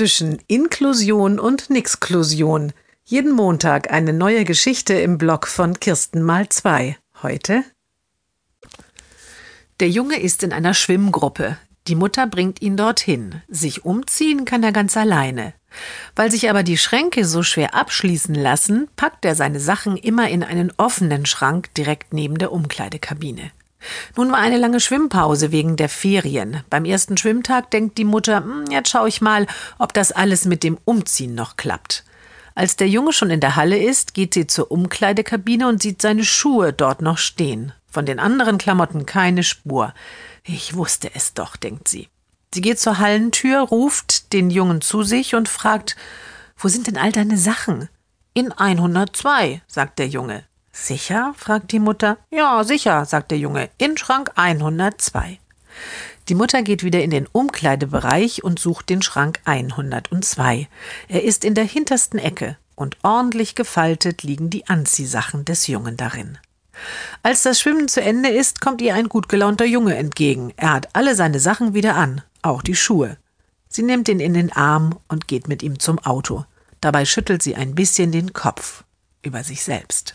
zwischen Inklusion und Nixklusion. Jeden Montag eine neue Geschichte im Blog von Kirsten mal zwei. Heute? Der Junge ist in einer Schwimmgruppe. Die Mutter bringt ihn dorthin. Sich umziehen kann er ganz alleine. Weil sich aber die Schränke so schwer abschließen lassen, packt er seine Sachen immer in einen offenen Schrank direkt neben der Umkleidekabine. Nun war eine lange Schwimmpause wegen der Ferien. Beim ersten Schwimmtag denkt die Mutter, hm, jetzt schaue ich mal, ob das alles mit dem Umziehen noch klappt. Als der Junge schon in der Halle ist, geht sie zur Umkleidekabine und sieht seine Schuhe dort noch stehen. Von den anderen Klamotten keine Spur. Ich wusste es doch, denkt sie. Sie geht zur Hallentür, ruft den Jungen zu sich und fragt, wo sind denn all deine Sachen? In 102, sagt der Junge. Sicher? fragt die Mutter. Ja, sicher, sagt der Junge. In Schrank 102. Die Mutter geht wieder in den Umkleidebereich und sucht den Schrank 102. Er ist in der hintersten Ecke und ordentlich gefaltet liegen die Anziehsachen des Jungen darin. Als das Schwimmen zu Ende ist, kommt ihr ein gut gelaunter Junge entgegen. Er hat alle seine Sachen wieder an, auch die Schuhe. Sie nimmt ihn in den Arm und geht mit ihm zum Auto. Dabei schüttelt sie ein bisschen den Kopf über sich selbst.